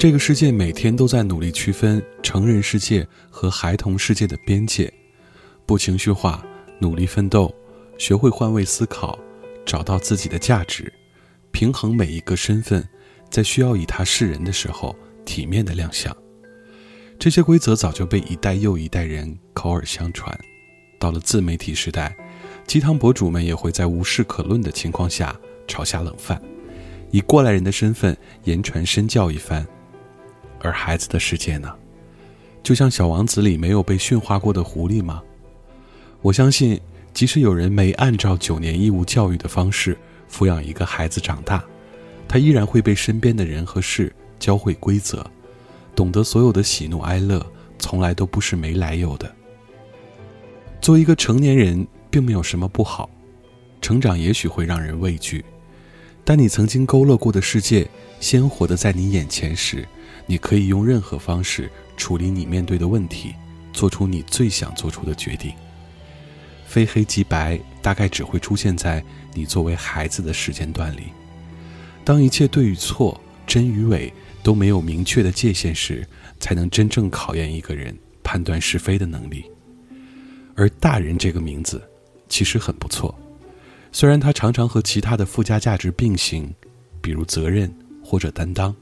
这个世界每天都在努力区分成人世界和孩童世界的边界，不情绪化，努力奋斗，学会换位思考，找到自己的价值，平衡每一个身份，在需要以他示人的时候，体面的亮相。这些规则早就被一代又一代人口耳相传。到了自媒体时代，鸡汤博主们也会在无事可论的情况下炒下冷饭，以过来人的身份言传身教一番。而孩子的世界呢？就像《小王子》里没有被驯化过的狐狸吗？我相信，即使有人没按照九年义务教育的方式抚养一个孩子长大，他依然会被身边的人和事教会规则，懂得所有的喜怒哀乐从来都不是没来由的。作为一个成年人，并没有什么不好，成长也许会让人畏惧，但你曾经勾勒过的世界鲜活的在你眼前时。你可以用任何方式处理你面对的问题，做出你最想做出的决定。非黑即白，大概只会出现在你作为孩子的时间段里。当一切对与错、真与伪都没有明确的界限时，才能真正考验一个人判断是非的能力。而“大人”这个名字其实很不错，虽然它常常和其他的附加价值并行，比如责任或者担当。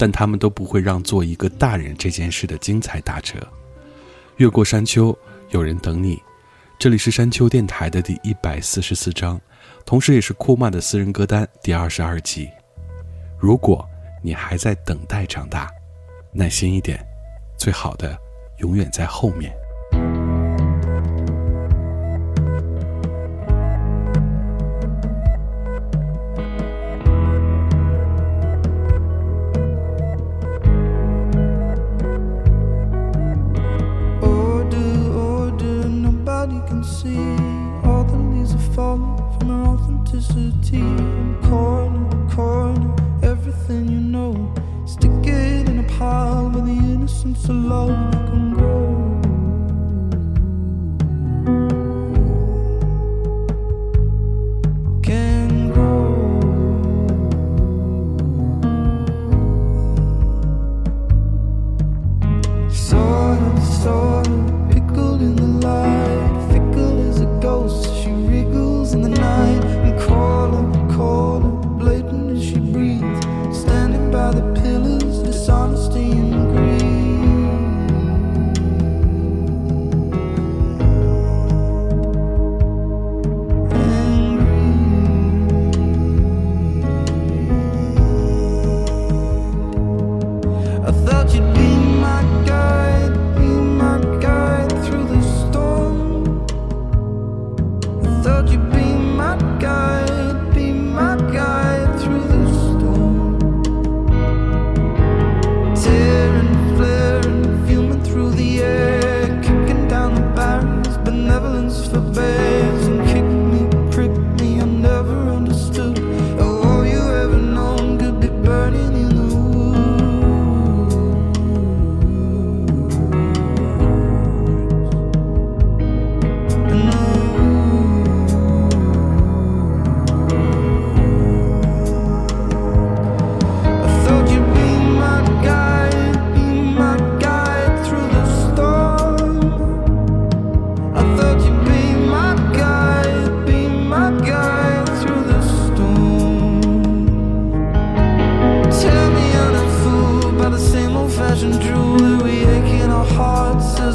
但他们都不会让做一个大人这件事的精彩打折。越过山丘，有人等你。这里是山丘电台的第一百四十四章，同时也是库玛的私人歌单第二十二集。如果你还在等待长大，耐心一点，最好的永远在后面。Oh.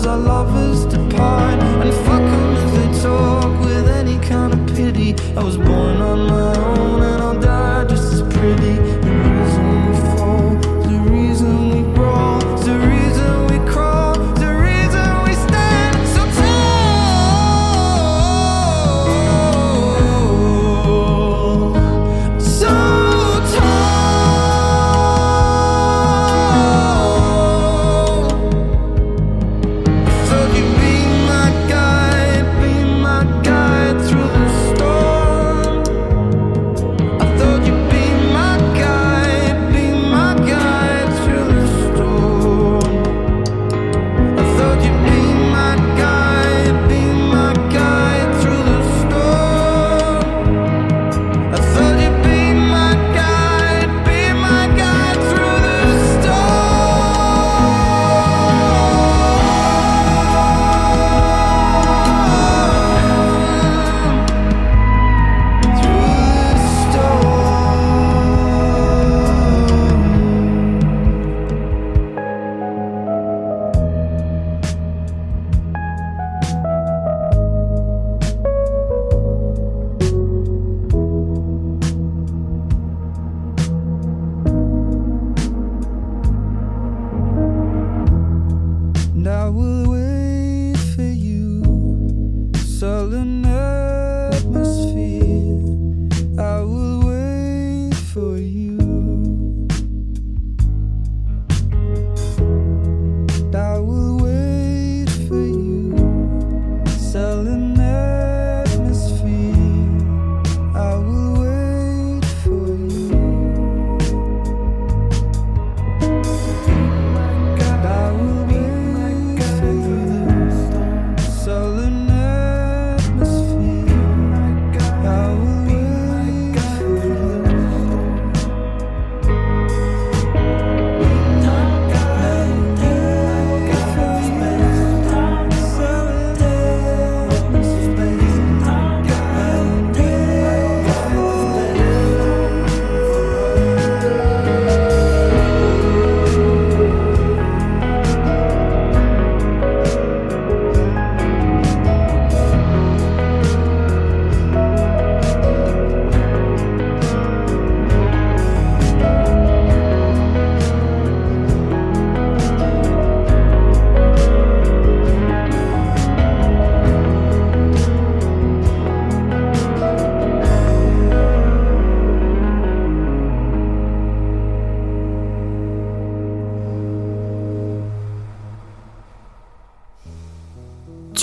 Our lovers depart. And fuck 'em if they talk with any kind of pity. I was born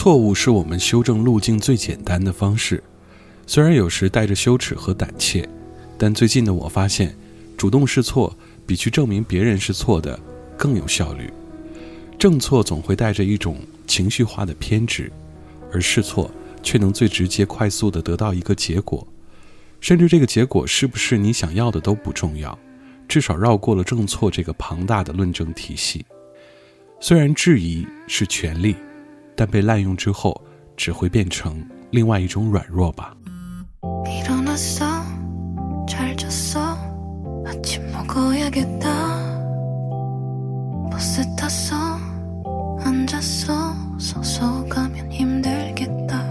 错误是我们修正路径最简单的方式，虽然有时带着羞耻和胆怯，但最近的我发现，主动试错比去证明别人是错的更有效率。正错总会带着一种情绪化的偏执，而试错却能最直接、快速的得到一个结果，甚至这个结果是不是你想要的都不重要，至少绕过了正错这个庞大的论证体系。虽然质疑是权利。但被滥用之后，只会变成另外一种软弱吧。 일어났어 잘 잤어 아침 먹어야겠다 버스 탔어 앉았어 서서 가면 힘들겠다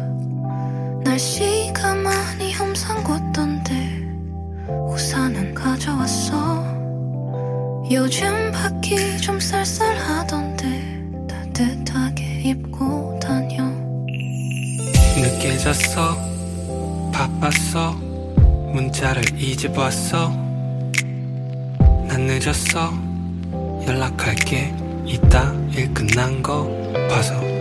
날씨가 많이 험상궂던데 우산은 가져왔어 요즘 밖이 좀 쌀쌀하던데 따뜻하게 입고 다녀. 늦게 잤어? 바빴어? 문자를 이제 봤어? 난 늦었어? 연락할게. 이따 일 끝난 거 봐서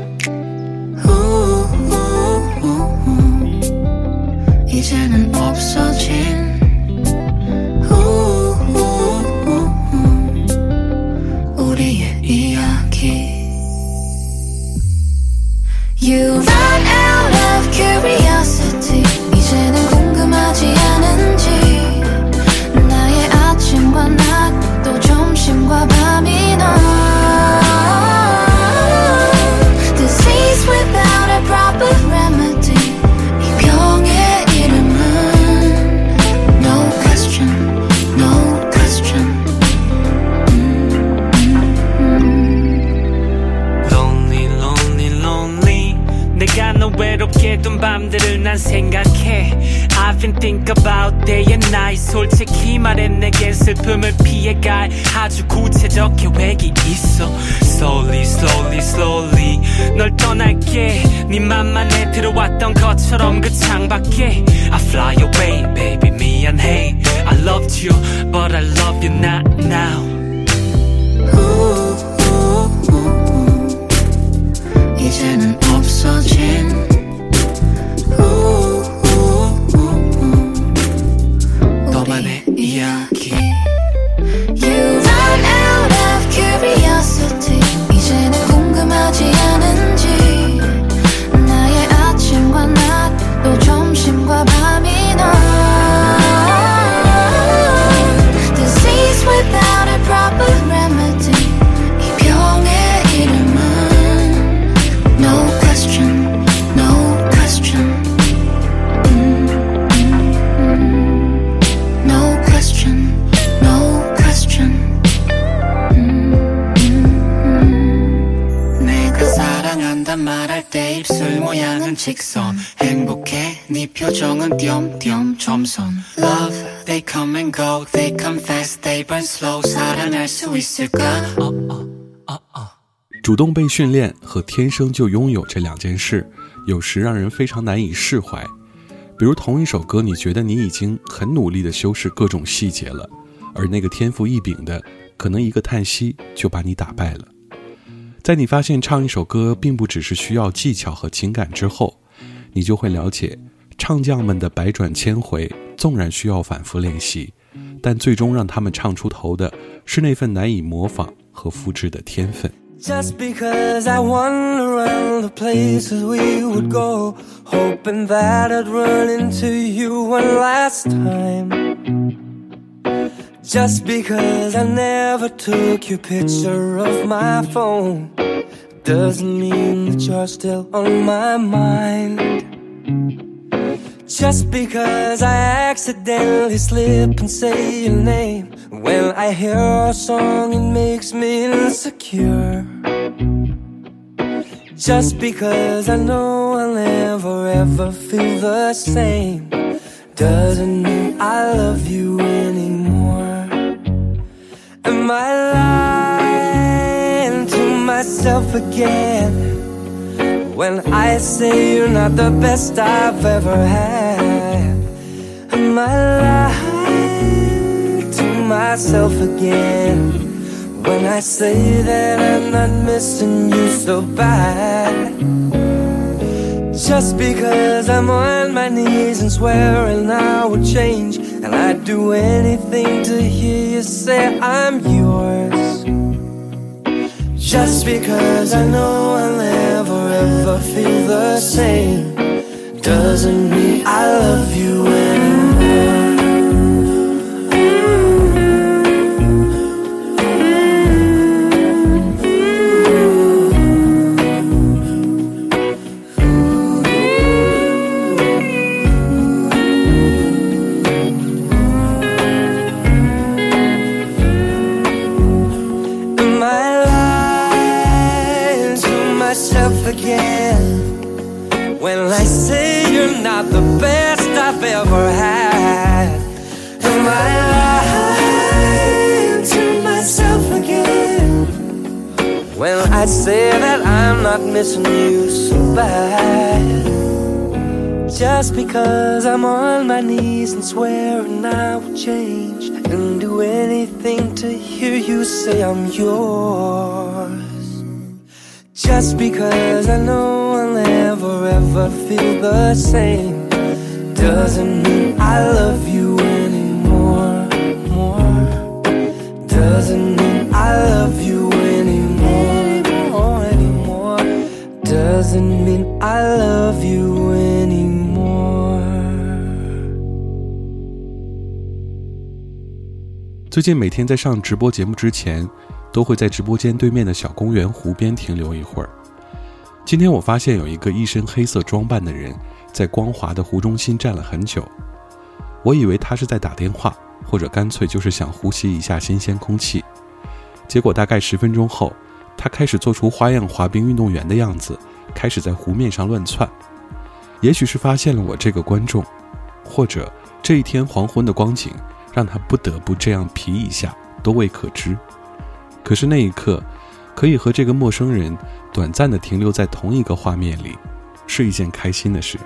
수 있을까 어, 어, 어, 어. 主动被训练和天生就拥有这两件事，有时让人非常难以释怀。比如同一首歌，你觉得你已经很努力地修饰各种细节了，而那个天赋异禀的，可能一个叹息就把你打败了。在你发现唱一首歌并不只是需要技巧和情感之后，你就会了解，唱将们的百转千回，纵然需要反复练习， 但最终让他们唱出头的是那份难以模仿和复制的天分。 Just because I wander around the places we would go, hoping that I'd run into you one last time. Just because I never took your picture of my phone, doesn't mean that you're still on my mind. Just because I accidentally slip and say your name. When I hear a song it makes me insecure. Just because I know I'll never ever feel the same. Doesn't mean I love you anymore. Am I lying to myself again? When I say you're not the best I've ever had Am I lying to myself again. When I say that I'm not missing you so bad Just because I'm on my knees and swearing I would change. And I'd do anything to hear you say I'm yours. Just because I know I'll never ever feel the same. Doesn't mean I love you again. When I say you're not the best I've ever had Am I lying to myself again? When I say that I'm not missing you so bad. Just because I'm on my knees and swearing I will change And do anything to hear you say I'm yours Just because I know I'll never ever feel the same Doesn't mean I love you anymore more. Doesn't mean I love you anymore anymore Doesn't mean I love you anymore 最近每天在上直播节目之前， 都会在直播间对面的小公园湖边停留一会儿。今天我发现有一个一身黑色装扮的人在光滑的湖中心站了很久，我以为他是在打电话，或者干脆就是想呼吸一下新鲜空气。结果大概十分钟后，他开始做出花样滑冰运动员的样子，开始在湖面上乱窜。也许是发现了我这个观众，或者这一天黄昏的光景让他不得不这样皮一下，都未可知。可是那一刻，可以和这个陌生人短暂的停留在同一个画面里，是一件开心的事。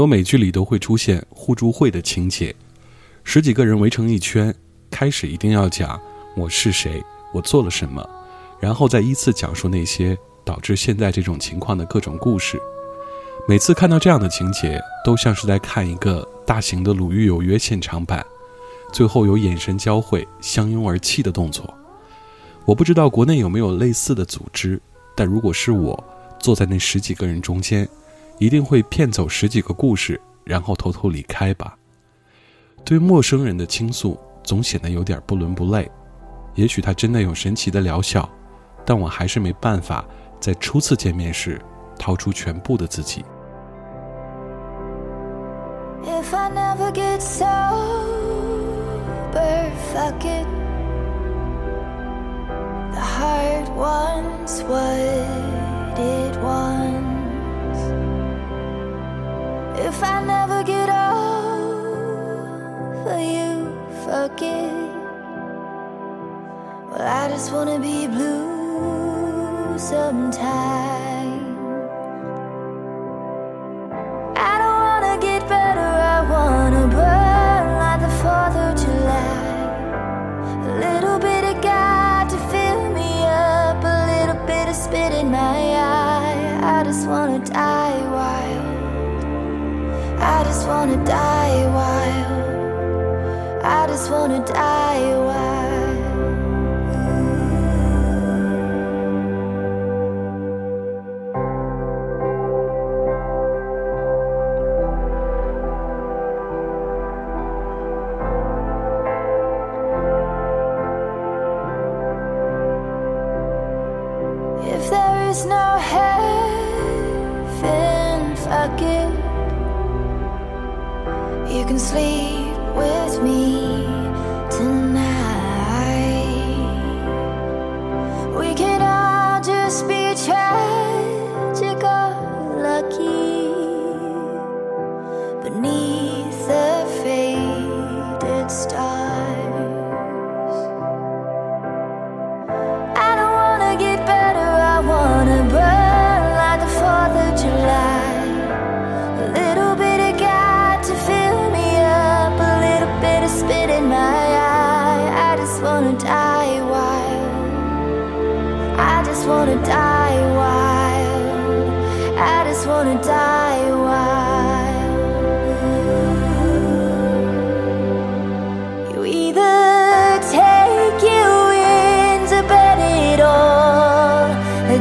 多美剧里都会出现互助会的情节，十几个人围成一圈，开始一定要讲我是谁，我做了什么，然后再依次讲述那些导致现在这种情况的各种故事。每次看到这样的情节，都像是在看一个大型的《鲁豫有约》现场版，最后有眼神交汇、相拥而泣的动作。我不知道国内有没有类似的组织，但如果是我坐在那十几个人中间。一定会骗走十几个故事，然后偷偷离开吧。对陌生人的倾诉总显得有点不伦不类。也许他真的有神奇的疗效，但我还是没办法在初次见面时掏出全部的自己。If I never get sober, fuck it. The heart wants what it wants. If I never get over you, it. Well, I just wanna be blue sometime. I don't wanna get better, I wanna burn like the 4th of July. A little bit of God to fill me up, a little bit of spit in my eye. I just wanna die wild. I just wanna die wild. I just wanna die wild.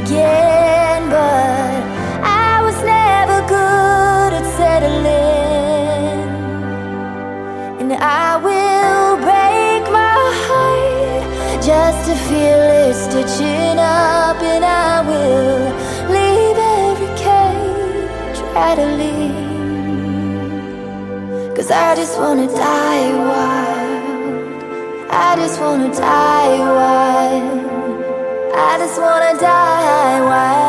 Again, but I was never good at settling, and I will break my heart just to feel it stitching up, and I will leave every cage rattling. Cause I just wanna die wild. I just wanna die wild. I just wanna die why,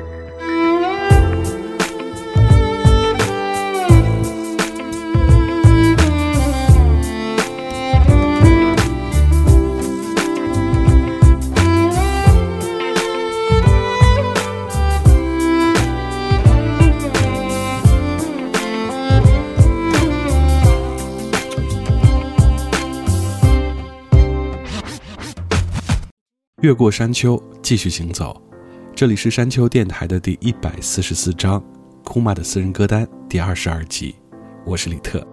越过山丘，继续行走。这里是山丘电台的第一百四十四章，库玛的私人歌单第二十二集。我是李特。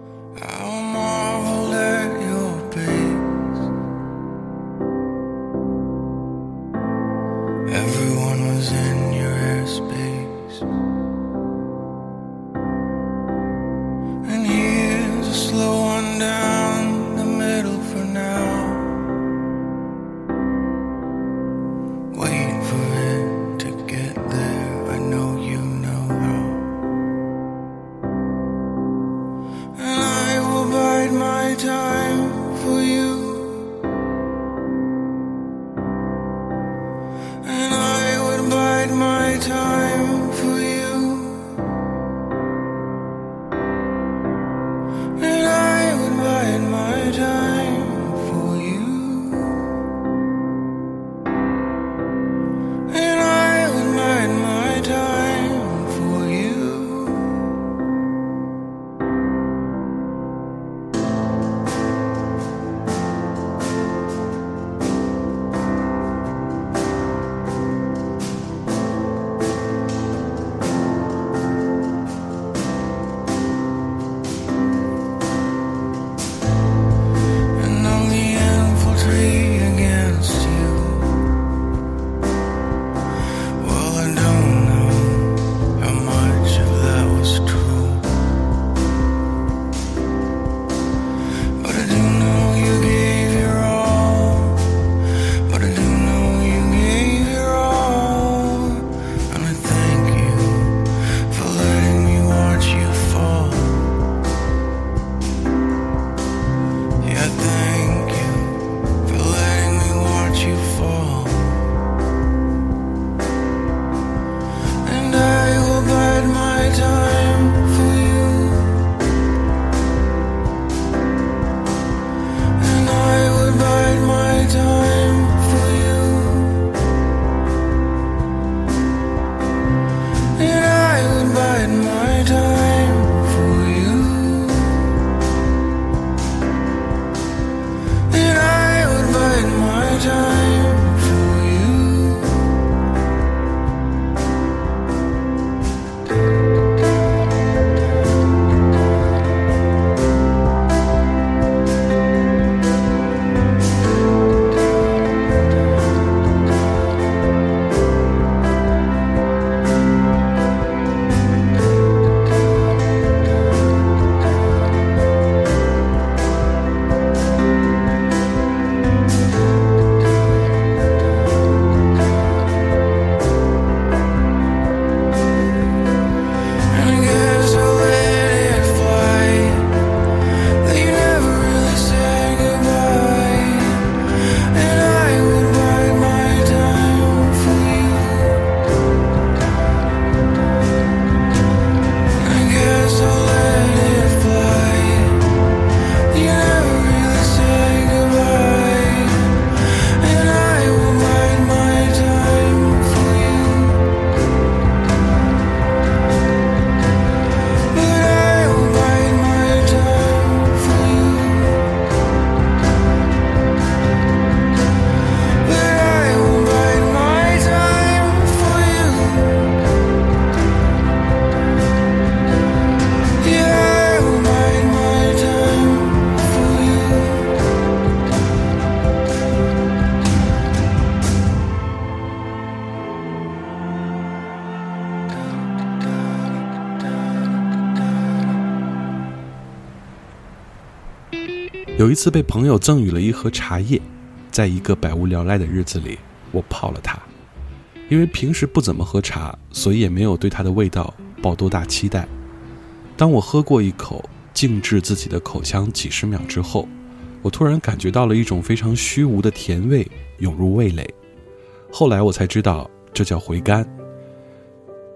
有一次被朋友赠予了一盒茶叶，在一个百无聊赖的日子里，我泡了它，因为平时不怎么喝茶，所以也没有对它的味道抱多大期待。当我喝过一口，静置自己的口腔几十秒之后，我突然感觉到了一种非常虚无的甜味涌入味蕾。后来我才知道，这叫回甘。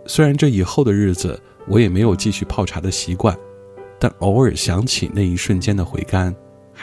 虽然这以后的日子我也没有继续泡茶的习惯，但偶尔想起那一瞬间的回甘，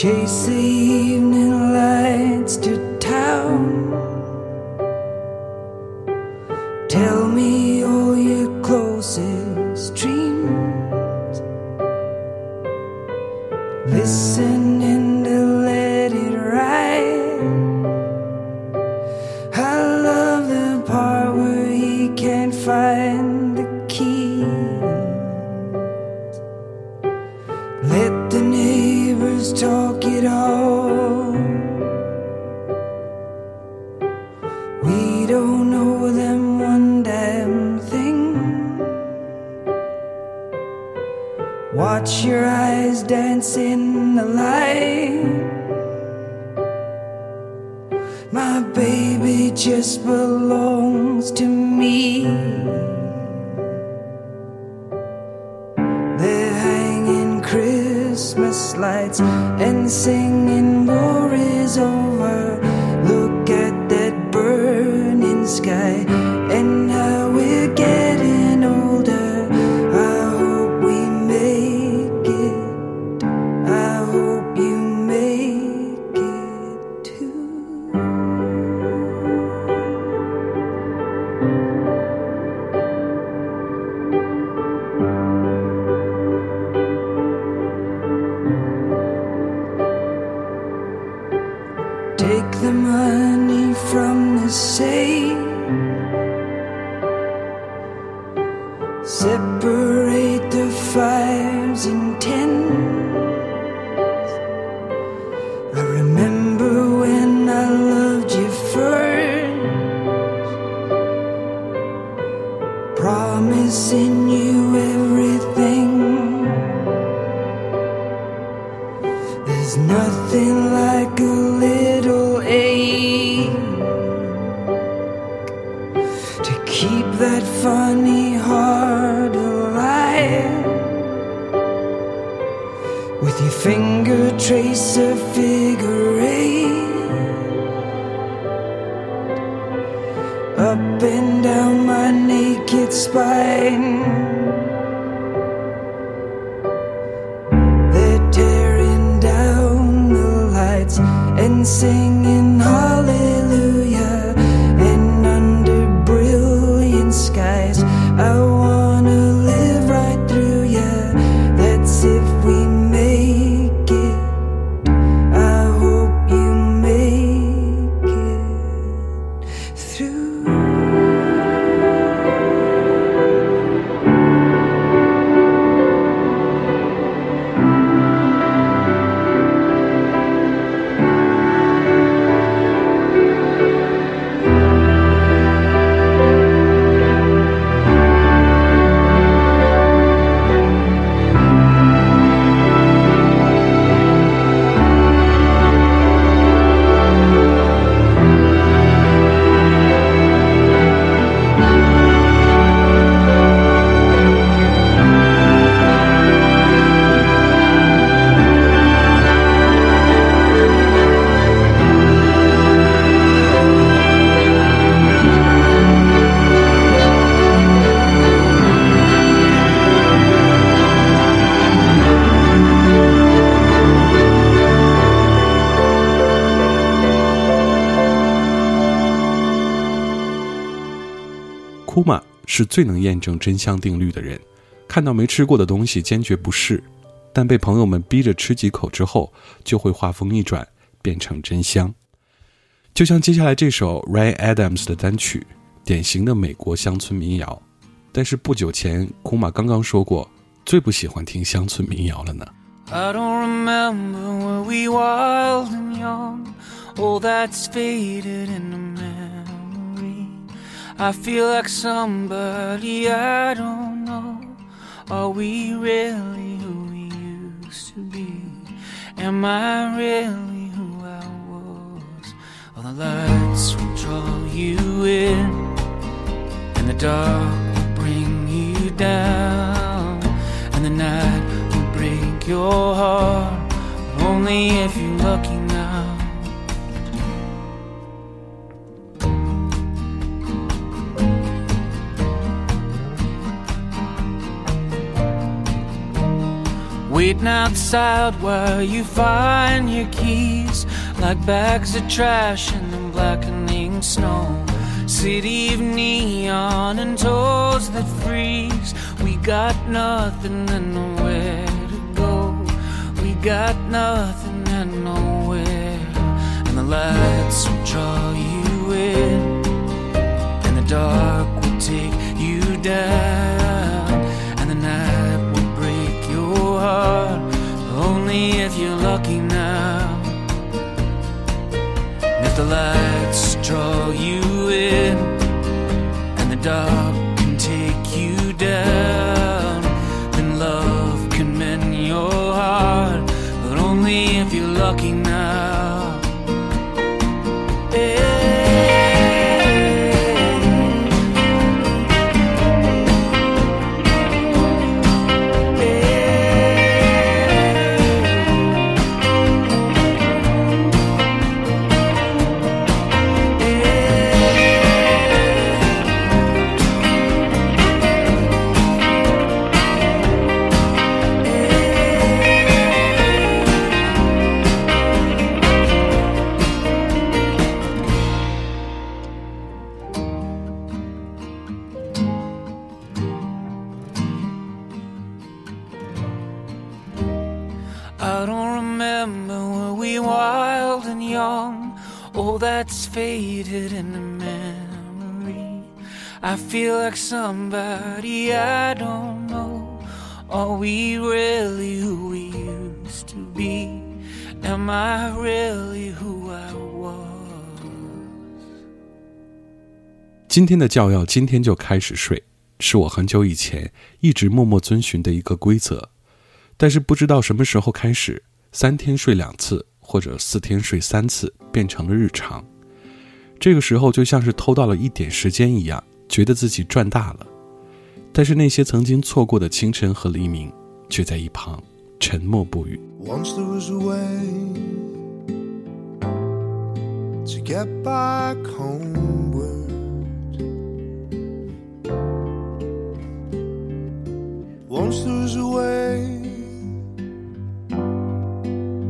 chase the evening lights to say Do. 是最能验证真香定律的人，看到没吃过的东西坚决不试，但被朋友们逼着吃几口之后，就会话锋一转，变成真香。就像接下来这首 Ray Adams 的单曲，典型的美国乡村民谣。但是不久前，库玛刚刚说过，最不喜欢听乡村民谣了呢。I I feel like somebody I don't know. Are we really who we used to be? Am I really who I was? All the lights will draw you in, and the dark will bring you down, and the night will break your heart. But only if you're lucky Waiting outside while you find your keys, like bags of trash in the blackening snow. City of neon and toes that freeze. We got nothing and nowhere to go. We got nothing and nowhere. And the lights will draw you in, and the dark will take you down, heart. Only if you're lucky now. And if the lights draw you in, and the dark can take you down, then love can mend your heart. But only if you're lucky now. Feel like somebody I don't know. Are we really who we used to be? Am I really who I was? 今天的觉要，今天就开始睡，是我很久以前一直默默遵循的一个规则。但是不知道什么时候开始，三天睡两次，或者四天睡三次，变成了日常。这个时候就像是偷到了一点时间一样，觉得自己赚大了。但是那些曾经错过的清晨和黎明，却在一旁沉默不语。Once there was a way to get back homeward. Once there was a way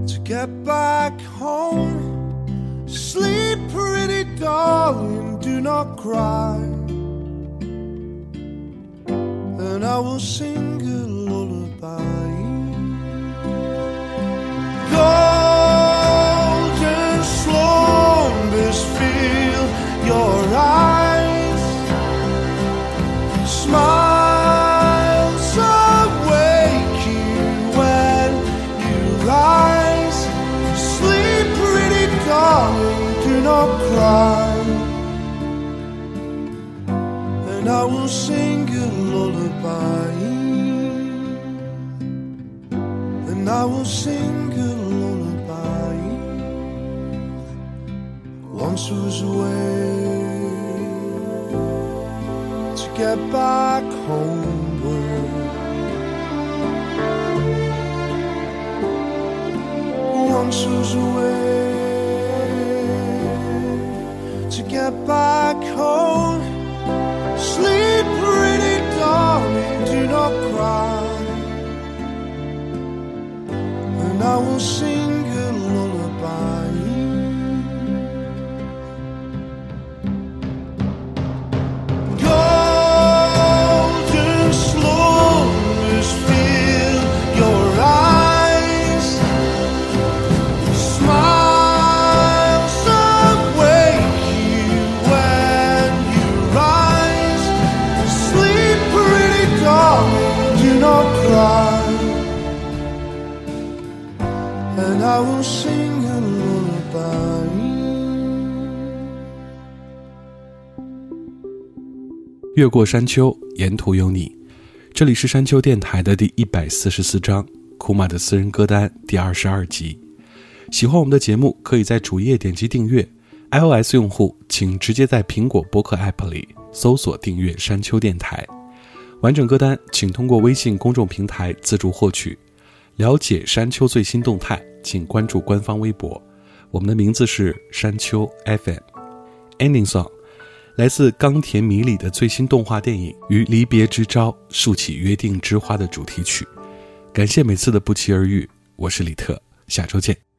to get back home. Sleep, pretty darling, do not cry. And I will sing a lullaby. Golden slumbers fill your eyes. Smiles awake you when you rise. Sleep, pretty darling, do not cry. And I will sing lullaby. And I will sing a lullaby. Once was a way to get back homeward. Once was a way to get back home. 呼吸越过山丘，沿途有你。这里是山丘电台的第一百四十四章，库玛的私人歌单第二十二集。喜欢我们的节目，可以在主页点击订阅。iOS 用户请直接在苹果播客 App 里搜索订阅山丘电台。完整歌单请通过微信公众平台自助获取。了解山丘最新动态，请关注官方微博。我们的名字是山丘 FM。Ending song 来自冈田弥里的最新动画电影《于离别之朝竖起约定之花》的主题曲。感谢每次的不期而遇，我是李特，下周见。